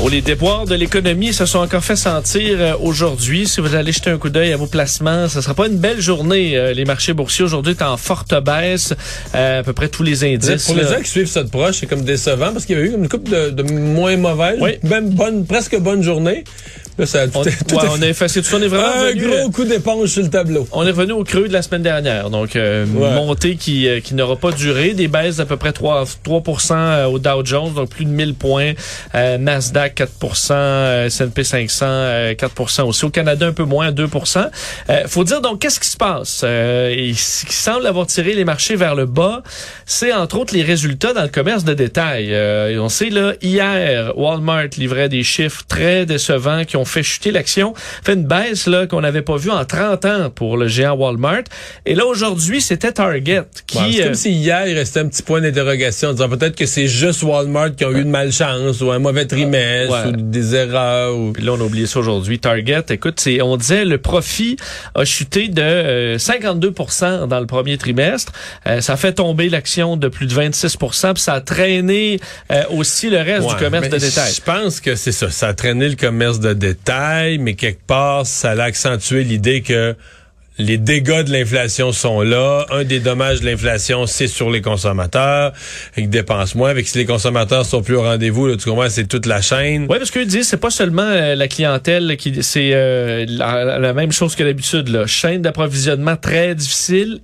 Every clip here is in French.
Oh, les déboires de l'économie se sont encore fait sentir euh, aujourd'hui. Si vous allez jeter un coup d'œil à vos placements, ce sera pas une belle journée. Euh, les marchés boursiers aujourd'hui sont en forte baisse. Euh, à peu près tous les indices. Pour les gens qui suivent ça de proche, c'est comme décevant parce qu'il y avait eu une couple de, de moins mauvaises, Oui. même bonne, presque bonne journée. Là, ça a tout, On, est- tout ouais, est- on a effacé tout ça. On est vraiment un revenu, gros coup d'éponge sur le tableau. On est revenu au creux de la semaine dernière. Donc, euh, Ouais. montée qui, euh, qui n'aura pas duré. Des baisses d'à peu près 3, 3% euh, au Dow Jones, donc plus de 1000 points. Euh, Nasdaq, 4% euh, S&P 500, euh, 4% aussi. Au Canada, un peu moins, 2% euh, faut dire, donc, qu'est-ce qui se passe? Euh, et ce qui semble avoir tiré les marchés vers le bas, c'est entre autres les résultats dans le commerce de détail. Euh, on sait, là, hier, Walmart livrait des chiffres très décevants qui ont fait chuter l'action, fait une baisse là qu'on n'avait pas vue en 30 ans pour le géant Walmart. Et là, aujourd'hui, c'était Target qui... Ouais, c'est euh, comme si hier, il restait un petit point d'interrogation en disant peut-être que c'est juste Walmart qui ont eu de malchance ou un mauvais trimestre Ouais. ou des erreurs. Ou... Puis là, on a oublié ça aujourd'hui. Target, écoute, c'est, on disait le profit a chuté de euh, 52% dans le premier trimestre. Euh, ça fait tomber l'action de plus de 26 puis ça a traîné euh, aussi le reste Ouais, du commerce de détail. Je pense que c'est ça. Ça a traîné le commerce de détail, mais quelque part, ça a accentué l'idée que les dégâts de l'inflation sont là. Un des dommages de l'inflation, c'est sur les consommateurs. Ils dépensent moins. Avec si les consommateurs sont plus au rendez-vous, tu c'est toute la chaîne. Oui, parce qu'ils disent c'est pas seulement euh, la clientèle qui c'est euh, la, la même chose que d'habitude là. Chaîne d'approvisionnement très difficile,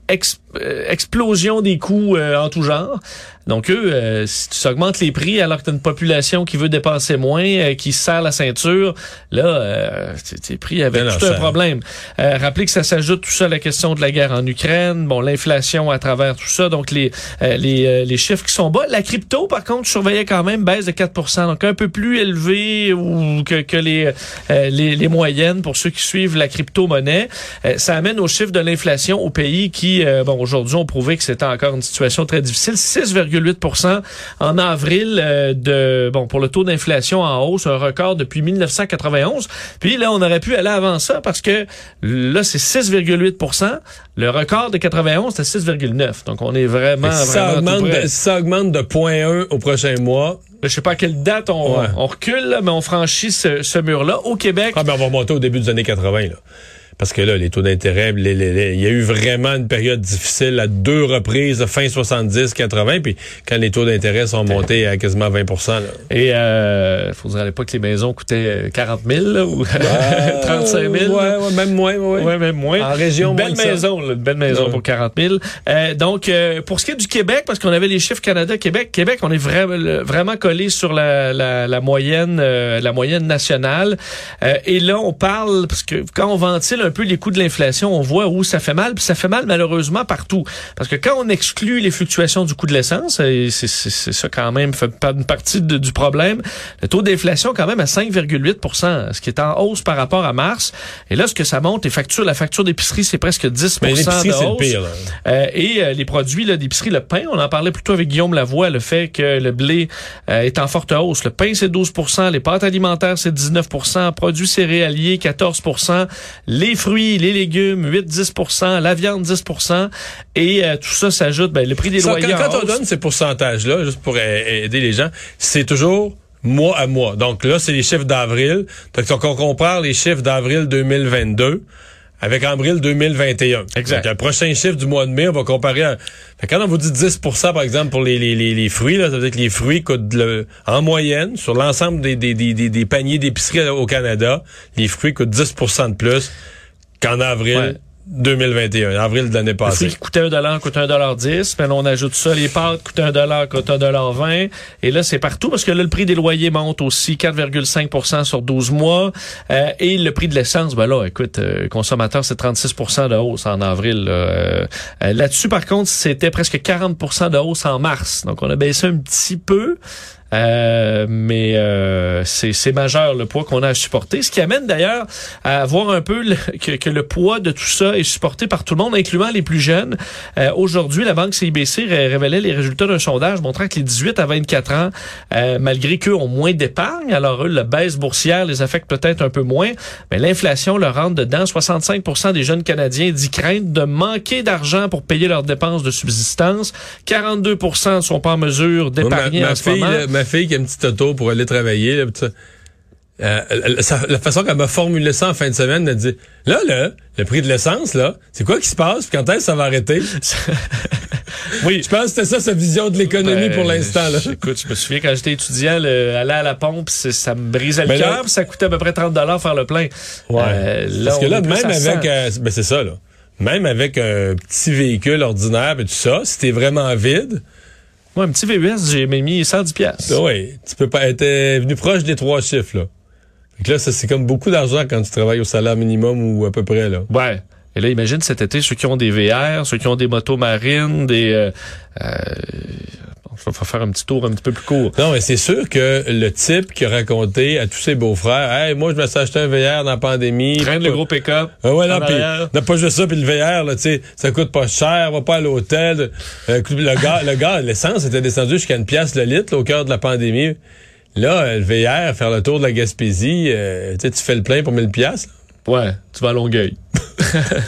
explosion des coûts euh, en tout genre. Donc eux, euh, si tu augmentes les prix alors que tu as une population qui veut dépenser moins, euh, qui se serre la ceinture, là, euh, tes- prix avaient tout un problème. Euh, rappelez que ça s'ajoute tout ça à la question de la guerre en Ukraine, bon, l'inflation à travers tout ça, donc les euh, les, euh, les chiffres qui sont bas. La crypto, par contre, je surveillais quand même baisse de 4% donc un peu plus élevé ou que, que les, euh, les les moyennes pour ceux qui suivent la crypto-monnaie. Euh, ça amène au chiffre de l'inflation au pays qui, euh, bon, aujourd'hui, ont prouvé que c'était encore une situation très difficile. 6,8% en avril euh, de bon pour le taux d'inflation en hausse, un record depuis 1991. Puis là, on aurait pu aller avant ça parce que là, c'est 6,8% Le record de 91, c'était 6,9 Donc, on est vraiment, ça, vraiment tout augmente près. de, ça augmente de 0.1 au prochain mois, Je sais pas à quelle date on, Ouais. on recule, là, mais on franchit ce, ce mur-là. Au Québec, ah, ben, on va remonter au début des années 80. Là. Parce que là, les taux d'intérêt, il y a eu vraiment une période difficile à deux reprises, fin 70, 80, puis quand les taux d'intérêt sont montés à quasiment 20 là. et euh, faut dire à l'époque, les maisons coûtaient euh, 40 000 là, ou 35 000. Ouais, ouais, même moins, ouais. Ouais, même moins. En région, une moins belle maison, là, une belle maison Ouais. pour 40 000. Euh, donc, euh, pour ce qui est du Québec, parce qu'on avait les chiffres Canada-Québec, Québec, on est vraiment vraiment collé sur la, la, la moyenne, euh, la moyenne nationale. Euh, et là, on parle parce que quand on ventile un peu les coûts de l'inflation, on voit où ça fait mal, puis ça fait mal malheureusement partout. Parce que quand on exclut les fluctuations du coût de l'essence, et c'est c'est- c'est ça quand même fait pas une partie de- du problème. Le taux d'inflation quand même à 5,8% ce qui est en hausse par rapport à mars. Et là, ce que ça monte, les factures, la facture d'épicerie, c'est presque 10 Mais de c'est le hausse. pire. Euh, et euh, les produits là, d'épicerie, le pain, on en parlait plutôt avec Guillaume Lavoie, le fait que le blé euh, est en forte hausse. Le pain, c'est 12% les pâtes alimentaires, c'est 19% produits céréaliers, 14% les fruits, les légumes, 8-10% la viande, 10% et euh, tout ça s'ajoute, ben, le prix des Ça, loyers quand, quand on donne ces pourcentages-là, juste pour aider les gens, c'est toujours mois à mois. Donc là, c'est les chiffres d'avril. Donc on compare les chiffres d'avril 2022 avec avril 2021. Exact. Donc, le prochain chiffre du mois de mai, on va comparer à... Fait quand on vous dit 10% par exemple, pour les, les, les, les fruits, là, ça veut dire que les fruits coûtent le- en moyenne, sur l'ensemble des, des, des, des, des paniers d'épicerie au Canada, les fruits coûtent 10% de plus qu'en avril Ouais. 2021, avril de l'année Le passée. fruit qui coûtait un dollar coûte un dollar 10. Puis là, on ajoute ça. Les pâtes coûtent un dollar, coûtent un dollar 20. Et là, c'est partout parce que là, le prix des loyers monte aussi 4,5% sur 12 mois. Euh, et le prix de l'essence, ben là, écoute, euh, consommateur, c'est 36% de hausse en avril. euh, Là-dessus, par contre, c'était presque 40% de hausse en mars. Donc, on a baissé un petit peu. Euh, mais euh, c'est majeur le poids qu'on a à supporter. Ce qui amène d'ailleurs à voir un peu le- que, que le poids de tout ça est supporté par tout le monde, incluant les plus jeunes. Euh, Aujourd'hui, la banque CIBC ré- révélait les résultats d'un sondage montrant que les 18 à 24 ans, euh, malgré qu'eux ont moins d'épargne, alors eux, la baisse boursière les affecte peut-être un peu moins, mais l'inflation leur rentre dedans. 65% des jeunes Canadiens disent craindre de manquer d'argent pour payer leurs dépenses de subsistance. 42% ne sont pas en mesure d'épargner en ce fille, moment. Ma fille qui a une petite auto pour aller travailler, là, pis ça, euh, la façon qu'elle m'a formulé ça en fin de semaine, elle dit Là, là, le prix de l'essence, là, c'est quoi qui se passe? Puis quand est-ce que ça va arrêter? oui. Je pense que c'était ça sa vision de l'économie Ben, pour l'instant. Écoute, je me souviens quand j'étais étudiant, le, aller à la pompe, ça me brisait le Ben cœur, ça coûtait à peu près 30 dollars faire le plein. Ouais. Euh, Parce que là, même à 100. avec, euh, ben c'est ça, là. Même avec un petit véhicule ordinaire et tout ça, si t'es vraiment vide, Moi, un petit VUS, j'ai mis 110 pièces. ouais, tu peux pas être venu proche des trois chiffres, là. Fait que là, ça, c'est comme beaucoup d'argent quand tu travailles au salaire minimum ou à peu près, là. Ouais. Et là, imagine cet été, ceux qui ont des VR, ceux qui ont des motos marines, des... Euh, euh, je vais faire un petit tour un petit peu plus court. Non, mais c'est sûr que le type qui a raconté à tous ses beaux-frères, hey, moi, je me suis acheté un VR dans la pandémie. Traîne le gros pick-up. Ah ouais, non, arrière. n'a pas juste ça, puis le VR, là, tu sais, ça coûte pas cher, va pas à l'hôtel. Euh, le gars, le gars, l'essence était descendu jusqu'à une pièce le litre, là, au cœur de la pandémie. Là, euh, le VR, faire le tour de la Gaspésie, euh, tu sais, tu fais le plein pour 1000 pièces. Ouais, tu vas à Longueuil.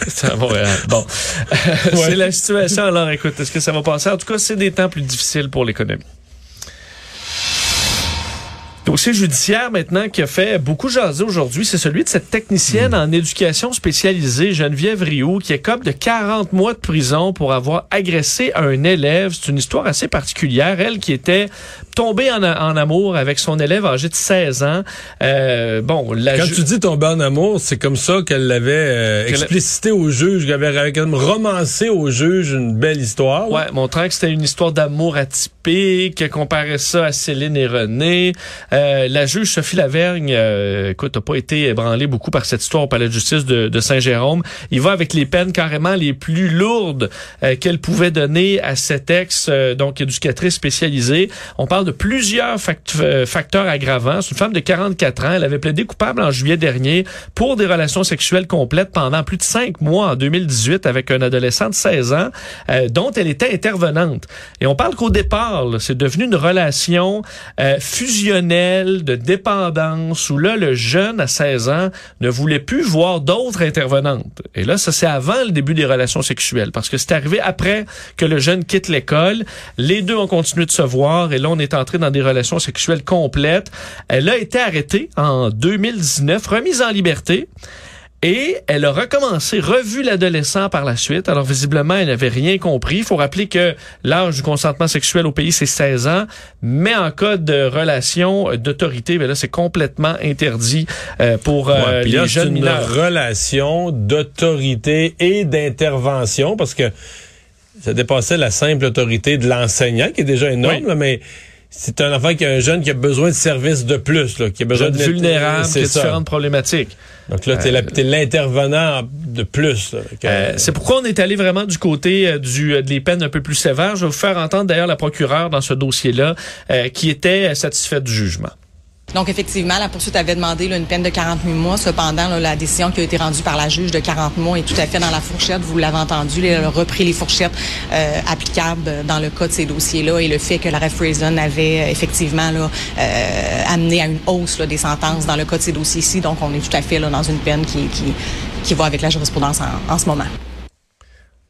c'est à Montréal. Bon. c'est la situation. Alors, écoute, est-ce que ça va passer? En tout cas, c'est des temps plus difficiles pour l'économie. Dossier judiciaire maintenant qui a fait beaucoup jaser aujourd'hui, c'est celui de cette technicienne en éducation spécialisée, Geneviève Rioux, qui est comme de 40 mois de prison pour avoir agressé un élève. C'est une histoire assez particulière. Elle qui était tombée en, amour avec son élève âgé de 16 ans. Euh, bon, la Quand tu dis tomber en amour, c'est comme ça qu'elle l'avait euh, explicité au juge, qu'elle avait comme romancé au juge une belle histoire. Ouais, montrant que c'était une histoire d'amour atypique, comparait ça à Céline et René. Euh, la juge Sophie Lavergne, euh, écoute, n'a pas été ébranlée beaucoup par cette histoire au palais de justice de, de Saint-Jérôme. Il va avec les peines carrément les plus lourdes euh, qu'elle pouvait donner à cette ex, euh, donc éducatrice spécialisée. On parle de plusieurs fact- euh, facteurs aggravants. C'est une femme de 44 ans. Elle avait plaidé coupable en juillet dernier pour des relations sexuelles complètes pendant plus de cinq mois en 2018 avec un adolescent de 16 ans euh, dont elle était intervenante. Et on parle qu'au départ, c'est devenu une relation euh, fusionnelle de dépendance où là, le jeune à 16 ans ne voulait plus voir d'autres intervenantes. Et là, ça c'est avant le début des relations sexuelles parce que c'est arrivé après que le jeune quitte l'école. Les deux ont continué de se voir et là, on est entré dans des relations sexuelles complètes. Elle a été arrêtée en 2019, remise en liberté. Et elle a recommencé, revu l'adolescent par la suite. Alors visiblement, elle n'avait rien compris. Il faut rappeler que l'âge du consentement sexuel au pays, c'est 16 ans. Mais en cas de relation d'autorité, ben là, c'est complètement interdit euh, pour euh, Ouais, les là, jeunes une mineurs. relation d'autorité et d'intervention parce que ça dépassait la simple autorité de l'enseignant qui est déjà énorme, Oui. là, mais c'est un enfant qui a un jeune qui a besoin de services de plus, là, qui a besoin Jeune de vulnérable, qui C'est a différentes problématiques. Donc là, t'es t'es l'intervenant de plus. Euh, c'est pourquoi on est allé vraiment du côté euh, du euh, des peines un peu plus sévères. Je vais vous faire entendre d'ailleurs la procureure dans ce dossier-là euh, qui était satisfaite du jugement. Donc, effectivement, la poursuite avait demandé là, une peine de 48 mois. Cependant, là, la décision qui a été rendue par la juge de 40 mois est tout à fait dans la fourchette. Vous l'avez entendu, elle a repris les fourchettes euh, applicables dans le cas de ces dossiers-là et le fait que la Refereason avait euh, effectivement là, euh, amené à une hausse là, des sentences dans le cas de ces dossiers-ci. Donc, on est tout à fait là, dans une peine qui, qui, qui va avec la jurisprudence en, en ce moment.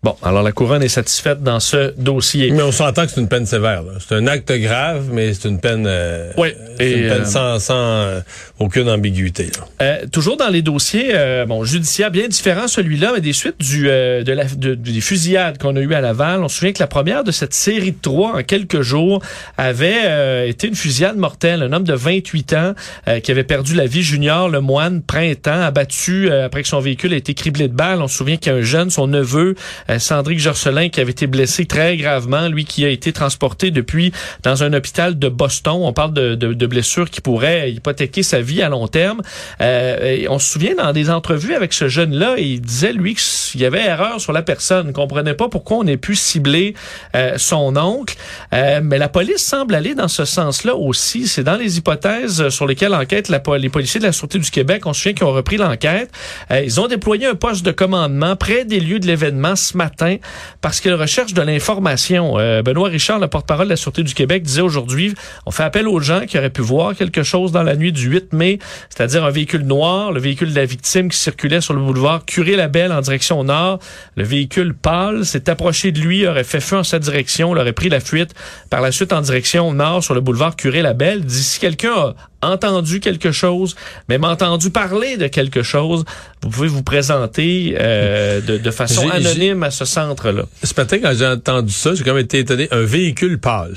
Bon, alors la couronne est satisfaite dans ce dossier. Mais on s'entend que c'est une peine sévère. C'est un acte grave, mais c'est une peine, euh, Oui, c'est et, une peine euh, sans, sans, euh, aucune ambiguïté. Euh, toujours dans les dossiers euh, bon judiciaires bien différents celui-là mais des suites du euh, de la de- des fusillades qu'on a eu à Laval on se souvient que la première de cette série de trois en quelques jours avait euh, été une fusillade mortelle un homme de 28 ans euh, qui avait perdu la vie junior le moine printemps abattu euh, après que son véhicule a été criblé de balles on se souvient qu'il y a un jeune son neveu Sandrick Jorcelin qui avait été blessé très gravement, lui qui a été transporté depuis dans un hôpital de Boston. On parle de, de, de blessures qui pourraient hypothéquer sa vie à long terme. Euh, on se souvient dans des entrevues avec ce jeune-là, il disait lui qu'il y avait erreur sur la personne, ne comprenait pas pourquoi on ait pu cibler euh, son oncle. Euh, mais la police semble aller dans ce sens-là aussi. C'est dans les hypothèses sur lesquelles enquête la, les policiers de la Sûreté du Québec. On se souvient qu'ils ont repris l'enquête. Euh, ils ont déployé un poste de commandement près des lieux de l'événement matin parce qu'ils recherchent de l'information. Euh, Benoît Richard, le porte-parole de la Sûreté du Québec, disait aujourd'hui, on fait appel aux gens qui auraient pu voir quelque chose dans la nuit du 8 mai, c'est-à-dire un véhicule noir, le véhicule de la victime qui circulait sur le boulevard Curé-Labelle en direction nord. Le véhicule pâle s'est approché de lui, aurait fait feu en sa direction, aurait pris la fuite par la suite en direction nord sur le boulevard Curé-Labelle. D'ici quelqu'un a entendu quelque chose, même entendu parler de quelque chose, vous pouvez vous présenter euh, de, de, façon anonyme à ce centre-là. Ce matin, quand j'ai entendu ça, j'ai quand même été étonné. Un véhicule pâle.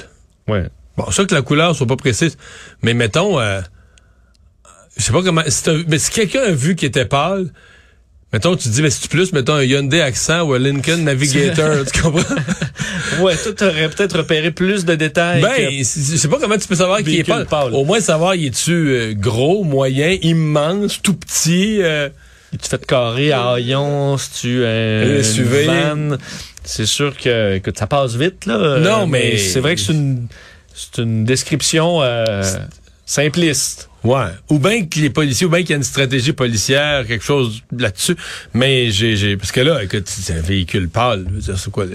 Ouais. Bon, ça que la couleur soit pas précise, mais mettons, euh, je sais pas comment, si mais si quelqu'un a vu qu'il était pâle, Mettons, tu dis, mais si tu plus, mettons, un Hyundai Accent ou un Lincoln Navigator, tu comprends? ouais, toi, t'aurais peut-être repéré plus de détails. Ben, je sais pas comment tu peux savoir qu'il est pas. Au moins savoir, il est-tu euh, gros, moyen, immense, tout petit, euh... Tu fais de carré à haillons, si tu un SUV. C'est sûr que, que ça passe vite, là. Non, mais. mais c'est vrai que c'est une, c'est une description euh, simpliste. Ouais. Ou bien que les policiers, ou bien qu'il y a une stratégie policière, quelque chose là-dessus. Mais j'ai, parce que là, écoute, c'est un véhicule pâle. C'est quoi?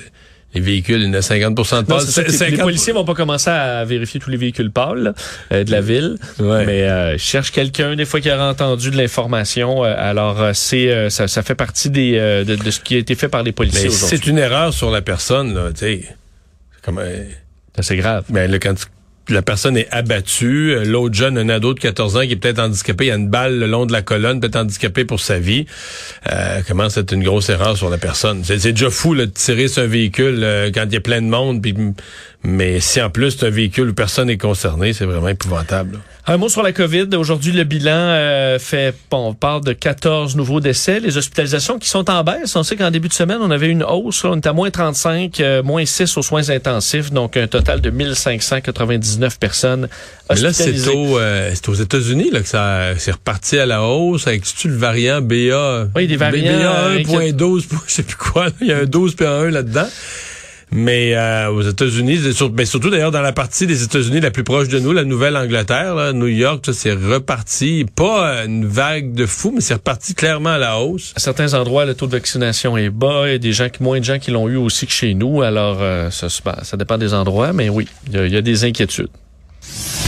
Les véhicules, il y a 50% de pâle. Les policiers vont pas commencer à vérifier tous les véhicules pâles euh, de la ville, ouais. mais euh, cherche quelqu'un des fois qui aura entendu de l'information. Euh, alors euh, c'est euh, ça, ça, fait partie des de, de, ce qui a été fait par les policiers aujourd'hui. C'est une erreur sur la personne, là, tu sais. Comme c'est grave. Mais là, quand tu la personne est abattue. Euh, l'autre jeune, un ado de 14 ans qui est peut-être handicapé, il y a une balle le long de la colonne, peut-être handicapé pour sa vie. Euh, comment c'est une grosse erreur sur la personne? C'est déjà fou là, de tirer sur un véhicule euh, quand il y a plein de monde, puis mais si en plus c'est un véhicule où personne n'est concerné, c'est vraiment épouvantable. Un mot sur la COVID. Aujourd'hui, le bilan euh, fait, bon, on parle de 14 nouveaux décès. Les hospitalisations qui sont en baisse. On sait qu'en début de semaine, on avait une hausse. Là, on était à moins 35, euh, moins 6 aux soins intensifs. Donc, un total de 1599 personnes hospitalisées. Mais là, c'est, euh, c'est aux États-Unis là, que ça c'est reparti à la hausse. Avec tu le variant BA? Oui, des variants. BA 1.12, je sais plus quoi. Il y a un 12 puis un 1 là-dedans. Mais euh, aux États-Unis, mais surtout d'ailleurs dans la partie des États-Unis la plus proche de nous, la Nouvelle-Angleterre, New York, c'est reparti. Pas une vague de fou, mais c'est reparti clairement à la hausse. À certains endroits, le taux de vaccination est bas. Il y a des gens, moins de gens qui l'ont eu aussi que chez nous. Alors, euh, ça, ça dépend des endroits, mais oui, il y, y a des inquiétudes.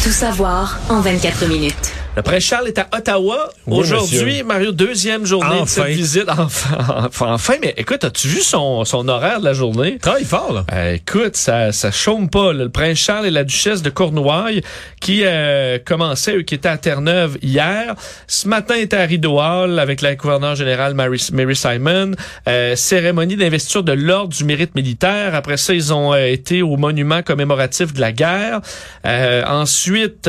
Tout savoir en 24 minutes. Le prince Charles est à Ottawa Oui, aujourd'hui. Mario, deuxième journée de cette visite. Enfin, enfin, mais écoute, as-tu vu son, son horaire de la journée? Travaille fort, là. Euh, écoute, ça, ça chôme pas. là. Le prince Charles et la duchesse de Cornouailles qui euh, commençaient, eux, qui étaient à Terre-Neuve hier. Ce matin, étaient à Rideau Hall avec la gouverneure générale Mary, Mary Simon. Euh, cérémonie d'investiture de l'ordre du mérite militaire. Après ça, ils ont euh, été au monument commémoratif de la guerre. Euh, ensuite,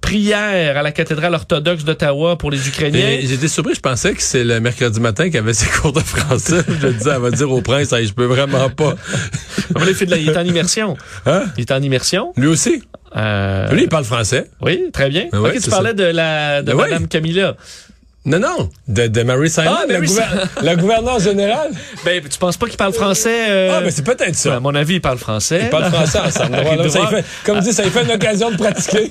prière à la cathédrale orthodoxe d'Ottawa pour les Ukrainiens. J'étais surpris, je pensais que c'est le mercredi matin qu'il avait ses cours de français. je disais, elle va dire au prince, Hey, je peux vraiment pas. Il fait de la- il est en immersion. Hein? Il est en immersion. Lui aussi? Euh, Lui, il parle français. Oui, très bien. Ben ouais, ok, tu parlais ça. de la de Ben ouais. Camilla. Non, non, de, de Mary Simon, Ah, la, Mary gouver- la gouverneure générale. Ben, tu penses pas qu'il parle français euh, Ah, mais c'est peut-être ben, ça. À mon avis, il parle français. Ils parlent français ensemble. Comme dit, ça lui fait une occasion de pratiquer.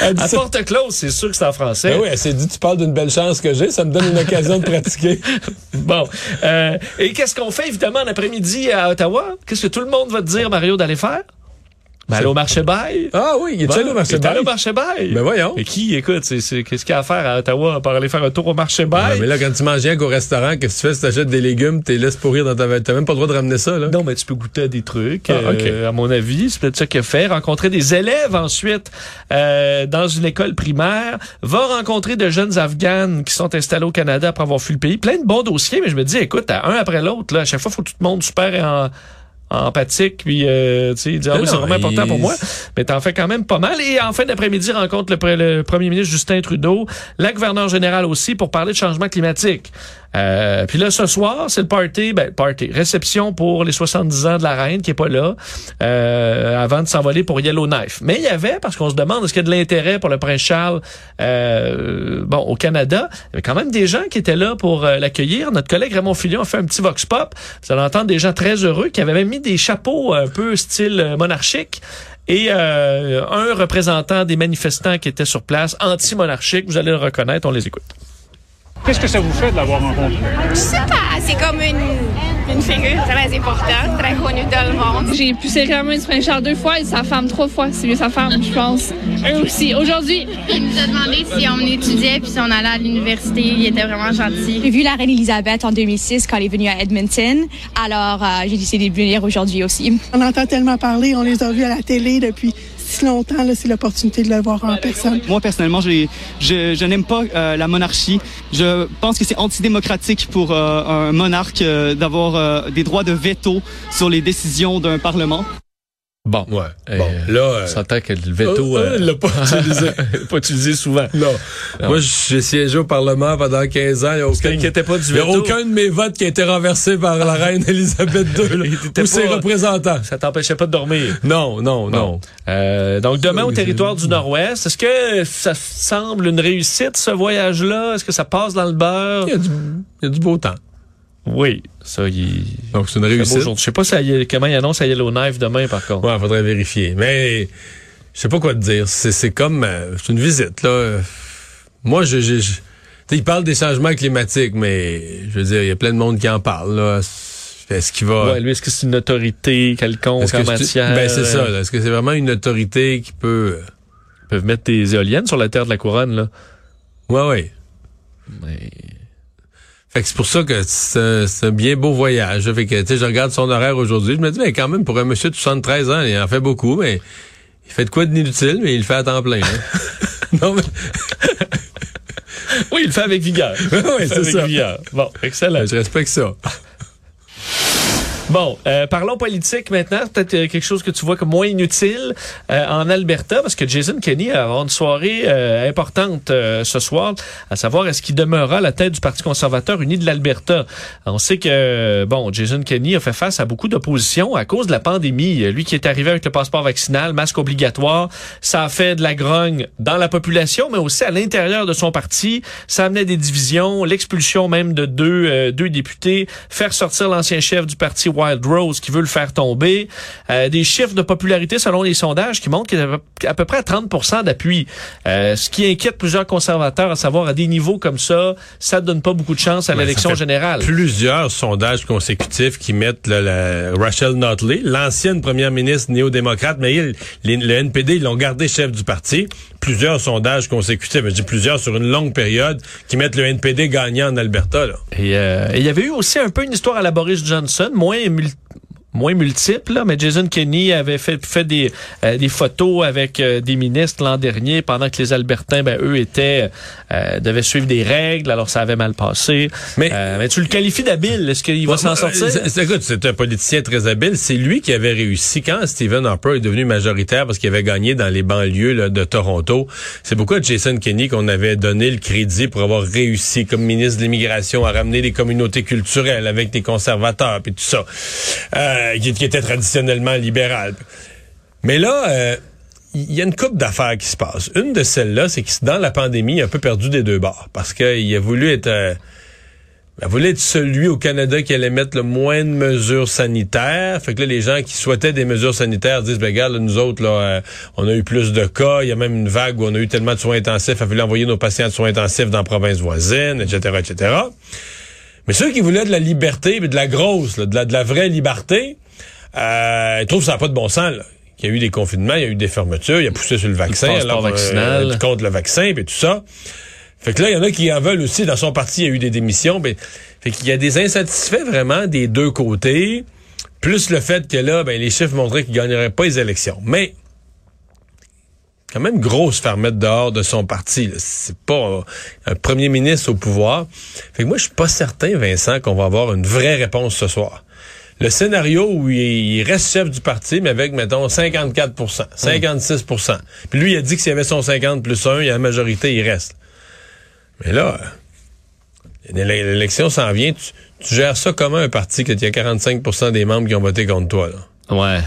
À porte close, c'est sûr que c'est en français. Ben oui, elle s'est dit, tu parles d'une belle chance que j'ai, ça me donne une occasion de pratiquer. Bon. Euh, et qu'est-ce qu'on fait, évidemment, en après-midi à Ottawa? Qu'est-ce que tout le monde va te dire, Mario, d'aller faire? Ben, aller au marché bail. Ah oui, il est allé au marché il est allé bail? au marché bail. Ben voyons. Et qui, écoute, c'est, qu'est-ce qu'il y a à faire à Ottawa par aller faire un tour au marché Ah, bail? mais là, quand tu manges rien qu'au restaurant, qu'est-ce que tu fais si t'achètes des légumes, t'es laisses pourrir dans ta T'as même pas le droit de ramener ça, là. Non, mais tu peux goûter à des trucs, Ah, euh, à mon avis. C'est peut-être ça qu'il a fait. Rencontrer des élèves ensuite euh, dans une école primaire. Va rencontrer de jeunes Afghanes qui sont installés au Canada après avoir fui le pays. Plein de bons dossiers, mais je me dis, écoute, à un après l'autre, là, à chaque fois, faut que tu te montres super en empathique puis euh, tu sais dire ah Mais oui, c'est vraiment important il- pour moi mais t'en fais quand même pas mal. Et en fin d'après-midi rencontre le, le premier ministre Justin Trudeau la gouverneure générale aussi pour parler de changement climatique Euh, puis là, ce soir, c'est le party, ben, party, réception pour les 70 ans de la reine qui est pas là, euh, avant de s'envoler pour Yellowknife. Mais il y avait, parce qu'on se demande, est-ce qu'il y a de l'intérêt pour le prince Charles, euh, bon, au Canada, il y avait quand même des gens qui étaient là pour euh, l'accueillir. Notre collègue Raymond Fillon a fait un petit vox pop. Vous allez entendre des gens très heureux qui avaient même mis des chapeaux un peu style euh, monarchique et euh, un représentant des manifestants qui étaient sur place, anti-monarchique. Vous allez le reconnaître, on les écoute. Qu'est-ce que ça vous fait de l'avoir rencontré? Je sais pas, c'est comme une, une figure très importante, très connue dans le monde. J'ai pu serrer la main du prince Charles deux fois et sa femme trois fois. C'est mieux sa femme, je pense. Eux aussi. Aujourd'hui, Il nous a demandé si on étudiait puis si on allait à l'université. Il était vraiment gentil. J'ai vu la reine Elisabeth en 2006 quand elle est venue à Edmonton. Alors, euh, j'ai décidé de venir aujourd'hui aussi. On entend tellement parler, on les a vus à la télé depuis si longtemps, c'est l'opportunité de le voir en personne. Moi, personnellement, je, je, je n'aime pas euh, la monarchie. Je pense que c'est antidémocratique pour euh, un monarque euh, d'avoir euh, des droits de veto sur les décisions d'un parlement. Bon, Ouais. Euh, Bon, là, euh, on s'entend que le veto, euh, euh, euh, l'a pas utilisé. pas utilisé souvent. Non. Non. Moi, j'ai siégé au Parlement pendant 15 ans. Il n'y a aucun, T'inquiétais pas du veto. aucun de mes votes qui a été renversé par la reine Elisabeth II là, était ou ses représentants. Ça t'empêchait pas de dormir. Non, non, non. Euh, donc demain au territoire du Nord-Ouest, est-ce que ça semble une réussite ce voyage-là? Est-ce que ça passe dans le beurre? Il y a du, il y a du beau temps. Oui, ça il. Donc, c'est une réussite. Je sais pas ça comment il annonce à Yellowknife demain par contre. Ouais, faudrait vérifier. Mais je sais pas quoi te dire. C'est, c'est comme euh, c'est une visite là. Euh, Moi, je, je, je- tu sais, il parle des changements climatiques, mais je veux dire, il y a plein de monde qui en parle. Là. Est-ce qu'il va Ouais, lui, est-ce que c'est une autorité quelconque en matière Ben c'est ça. euh, là. Est-ce que c'est vraiment une autorité qui peut Ils peuvent mettre des éoliennes sur la terre de la couronne là. Ouais, ouais. Mais c'est pour ça que c'est c'est un bien beau voyage. Fait que, tu sais, je regarde son horaire aujourd'hui. Je me dis, mais quand même, pour un monsieur de 73 ans, il en fait beaucoup, mais il fait de quoi d'inutile, mais il le fait à temps plein. hein. non, mais, oui, il le fait avec vigueur. oui, c'est avec ça. vigueur. Bon, excellent. Je respecte ça. Bon, euh, parlons politique maintenant. Peut-être euh, quelque chose que tu vois comme moins inutile euh, en Alberta, parce que Jason Kenney avoir une soirée euh, importante euh, ce soir, à savoir est-ce qu'il demeurera à la tête du Parti conservateur uni de l'Alberta. On sait que, euh, bon, Jason Kenney a fait face à beaucoup d'opposition à cause de la pandémie. Lui qui est arrivé avec le passeport vaccinal, masque obligatoire, ça a fait de la grogne dans la population, mais aussi à l'intérieur de son parti. Ça amenait des divisions, l'expulsion même de deux, deux députés, faire sortir l'ancien chef du parti Wild Rose qui veut le faire tomber. Euh, des chiffres de popularité selon les sondages qui montrent qu'il a à peu près 30 d'appui. Euh, ce qui inquiète plusieurs conservateurs, à savoir à des niveaux comme ça, ça donne pas beaucoup de chance à l'élection générale. Plusieurs sondages consécutifs qui mettent la Rachel Notley, l'ancienne première ministre néo-démocrate, mais il- les- le NPD, ils l'ont gardé chef du parti. Plusieurs sondages consécutifs, je dis plusieurs sur une longue période, qui mettent le NPD gagnant en Alberta. Là. Et euh, et il y avait eu aussi un peu une histoire à la Boris Johnson, moins moins multiple, là, mais Jason Kenney avait fait, fait des, euh, des photos avec euh, des ministres l'an dernier pendant que les Albertains, ben, eux, étaient euh, devaient suivre des règles, alors ça avait mal passé. Mais- Euh, mais tu le qualifies d'habile, est-ce qu'il va s'en sortir? Écoute, c'est un politicien très habile. C'est lui qui avait réussi quand Stephen Harper est devenu majoritaire parce qu'il avait gagné dans les banlieues là, de Toronto. C'est beaucoup à Jason Kenney qu'on avait donné le crédit pour avoir réussi comme ministre de l'immigration à ramener les communautés culturelles avec des conservateurs puis tout ça, euh, qui, qui était traditionnellement libéral. Mais là, euh, il y a une coupe d'affaires qui se passe. Une de celles-là, c'est que dans la pandémie, il a un peu perdu des deux bords parce qu'il a voulu être euh, voulait être celui au Canada qui allait mettre le moins de mesures sanitaires. Fait que là, les gens qui souhaitaient des mesures sanitaires disent, ben regarde, là, nous autres, là, euh, on a eu plus de cas. Il y a même une vague où on a eu tellement de soins intensifs. A fallu envoyer nos patients de soins intensifs dans la province voisine, etc., etc. Mais ceux qui voulaient de la liberté, mais de la grosse, là, de, la, de la vraie liberté, euh, ils trouvent que ça n'a pas de bon sens. Là. Il y a eu des confinements, il y a eu des fermetures, il a poussé sur le vaccin, passeport alors, euh, vaccinal. puis contre le vaccin, puis tout ça. Fait que là, il y en a qui en veulent aussi. Dans son parti, il y a eu des démissions. Ben, fait qu'il y a des insatisfaits vraiment des deux côtés. Plus le fait que là, ben, les chiffres montraient qu'il gagnerait pas les élections. Mais, quand même gros se faire mettre dehors de son parti. C'est pas euh, un premier ministre au pouvoir. Fait que moi, je suis pas certain, Vincent, qu'on va avoir une vraie réponse ce soir. Le scénario où il, reste chef du parti, mais avec, mettons, 54% 56% Puis lui, il a dit que s'il y avait son 50 plus 1, il y a la majorité, il reste. Mais là, L'élection s'en vient, tu, tu gères ça comment un parti que tu as 45% des membres qui ont voté contre toi, là? Ouais.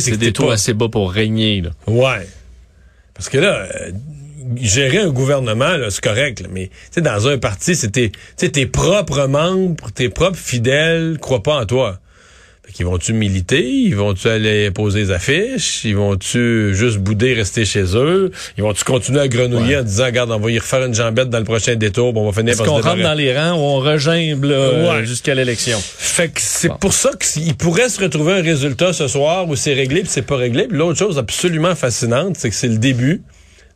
Sais, C'est des taux pas- assez bas pour régner. Là. Ouais. Parce que là, euh, gérer un gouvernement, là, c'est correct, là, mais tu sais, dans un parti, sais, tes propres membres, tes propres fidèles croient pas en toi. Qu'ils vont-tu militer? Ils vont-tu aller poser des affiches? Ils vont-tu juste bouder, rester chez eux? Ils vont-tu continuer à grenouiller en disant, regarde, on va y refaire une jambette dans le prochain détour, puis on va finir par qu'on rentre dans les rangs on regimbe Ouais. jusqu'à l'élection? Fait que c'est pour ça qu'il pourrait se retrouver un résultat ce soir où c'est réglé puis c'est pas réglé. Puis l'autre chose absolument fascinante, c'est que c'est le début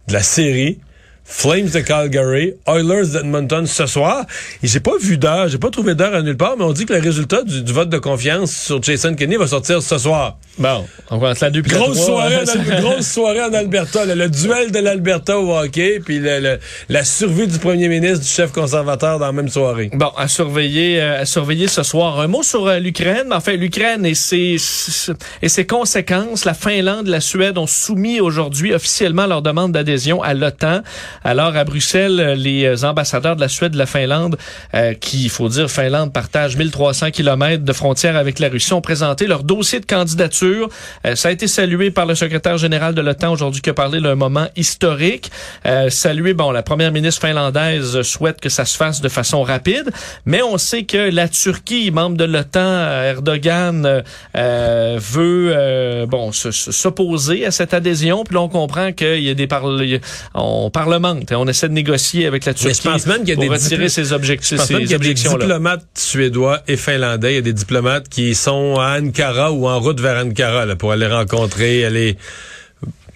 de la série Flames de Calgary, Oilers d'Edmonton ce soir. Et j'ai pas vu d'heure, j'ai pas trouvé d'heure à nulle part, mais on dit que le résultat du, du vote de confiance sur Jason Kenney va sortir ce soir. Bon, on commence la 2 puis la Grosse soirée, en Al- grosse soirée en Alberta, le duel de l'Alberta au hockey, puis le- le- la survie du premier ministre, du chef conservateur dans la même soirée. Bon, à surveiller, euh, à surveiller ce soir. Un mot sur euh, l'Ukraine. Enfin, l'Ukraine et ses et ses conséquences. La Finlande, la Suède ont soumis aujourd'hui officiellement leur demande d'adhésion à l'OTAN. Alors à Bruxelles, euh, les ambassadeurs de la Suède, de la Finlande, euh, qui, il faut dire, Finlande partage 1300 kilomètres de frontière avec la Russie, ont présenté leur dossier de candidature. Euh, ça a été salué par le secrétaire général de l'OTAN aujourd'hui qui a parlé d'un moment historique. Euh, salué, bon, la première ministre finlandaise souhaite que ça se fasse de façon rapide, mais on sait que la Turquie, membre de l'OTAN, euh, Erdogan, euh, euh, veut, euh, bon, se- se- s'opposer à cette adhésion. Puis là, on comprend qu'il y a des parle, on parlemente, et on essaie de négocier avec la Mais Turquie je pense même y a pour des retirer dipl- ces objectifs, Je pense même qu'il y a des diplomates suédois et finlandais. Il y a des diplomates qui sont à Ankara ou en route vers Ankara là, pour aller rencontrer, aller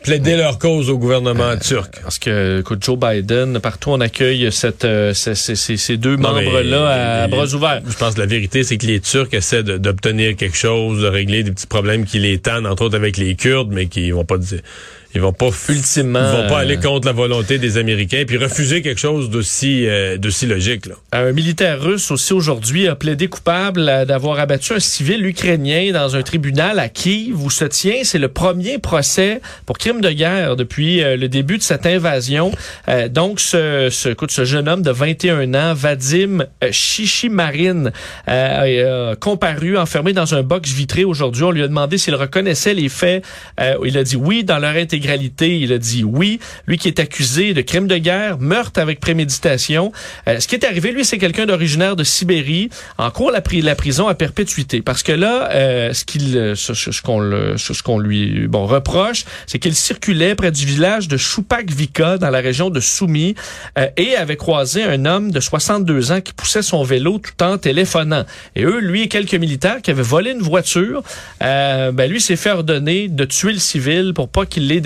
plaider leur cause au gouvernement turc. Parce que, écoute, Joe Biden, partout on accueille cette, euh, ces, ces- ces- ces deux mais membres-là à les- bras ouverts. Je pense que la vérité, c'est que les Turcs essaient d'obtenir quelque chose, de régler des petits problèmes qui les tannent, entre autres avec les Kurdes, mais qui vont pas dire. Ils vont pas ultimement ils vont pas euh, aller contre la volonté des Américains puis refuser quelque chose d'aussi euh, d'aussi logique là. Un militaire russe aussi aujourd'hui a plaidé coupable euh, d'avoir abattu un civil ukrainien dans un tribunal à Kiev où se tient, c'est le premier procès pour crime de guerre depuis euh, le début de cette invasion. Euh, donc, ce, ce, écoute, ce jeune homme de 21 ans, Vadim Chichimarin, euh, a comparu, enfermé dans un box vitré aujourd'hui. On lui a demandé s'il reconnaissait les faits. Euh, il a dit oui dans leur Il a dit oui. Lui qui est accusé de crime de guerre, meurtre avec préméditation. Euh, ce qui est arrivé, lui, c'est quelqu'un d'originaire de Sibérie, en cours la, la prison à perpétuité. Parce que là, euh, ce qu'il, euh, ce, qu'on ce- qu'on lui, bon, reproche, c'est qu'il circulait près du village de Chupakvika, dans la région de Soumy, euh, et avait croisé un homme de 62 ans qui poussait son vélo tout en téléphonant. Et eux, lui et quelques militaires qui avaient volé une voiture, euh, ben lui s'est fait ordonner de tuer le civil pour pas qu'il les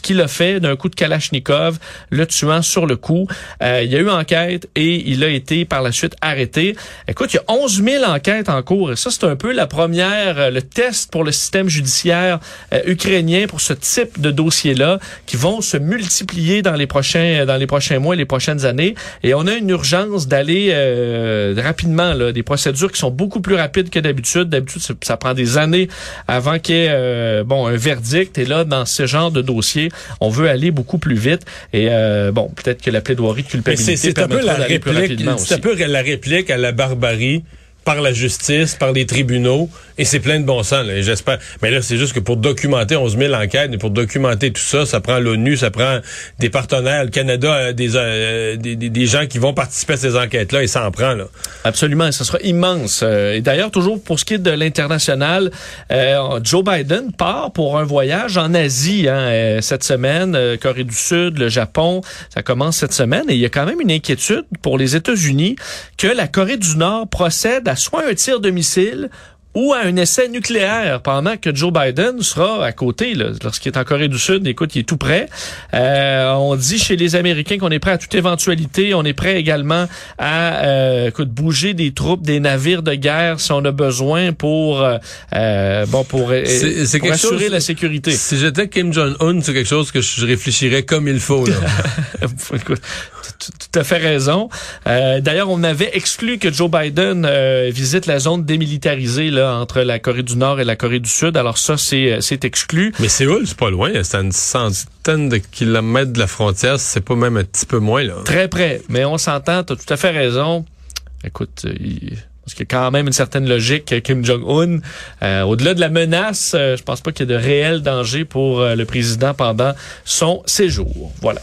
qu'il a fait? D'un coup de Kalachnikov, le tuant sur le coup. Euh, il y a eu enquête et il a été par la suite arrêté. Écoute, il y a 11 000 enquêtes en cours et ça, c'est un peu la première, euh, le test pour le système judiciaire euh, ukrainien pour ce type de dossier-là qui vont se multiplier dans les prochains, dans les prochains mois et les prochaines années. Et on a une urgence d'aller euh, rapidement, là, des procédures qui sont beaucoup plus rapides que d'habitude. D'habitude, ça, prend des années avant qu'il y ait euh, bon, un verdict. Et là, dans ce genre de dossier, on veut aller beaucoup plus vite. Et euh, bon, peut-être que la plaidoirie de culpabilité c'est c'est un peu la réplique, c'est un peu la réplique à la barbarie par la justice, par les tribunaux, et c'est plein de bon sens, j'espère. Mais là, c'est juste que pour documenter 11 000 enquêtes, et pour documenter tout ça, ça prend l'ONU, ça prend des partenaires, le Canada, euh, des, euh, des, gens qui vont participer à ces enquêtes-là, et ça en prend, là. Absolument, ce sera immense. Euh, et d'ailleurs, toujours pour ce qui est de l'international, euh, Joe Biden part pour un voyage en Asie hein, cette semaine, Corée du Sud, le Japon, ça commence cette semaine. Et il y a quand même une inquiétude pour les États-Unis que la Corée du Nord procède à soit un tir de missile ou à un essai nucléaire pendant que Joe Biden sera à côté. là. Lorsqu'il est en Corée du Sud, écoute, il est tout prêt. Euh, on dit chez les Américains qu'on est prêt à toute éventualité. On est prêt également à euh, écoute, bouger des troupes, des navires de guerre si on a besoin pour euh, bon pour, C'est- quelque assurer chose- la sécurité. Si j'étais Kim Jong-un, c'est quelque chose que je réfléchirais comme il faut, là. Écoute, tout, à fait raison. Euh, D'ailleurs, on avait exclu que Joe Biden euh, visite la zone démilitarisée là entre la Corée du Nord et la Corée du Sud. Alors ça, c'est euh, c'est exclu. Mais Séoul, c'est pas loin. C'est à une centaine de kilomètres de la frontière. C'est pas même un petit peu moins, là. Très près. Mais on s'entend, tu as tout à fait raison. Écoute, euh, il... Parce qu'il y a quand même une certaine logique, euh, Kim Jong-un. Euh, Au-delà de la menace, euh, je pense pas qu'il y ait de réel danger pour euh, le président pendant son séjour. Voilà.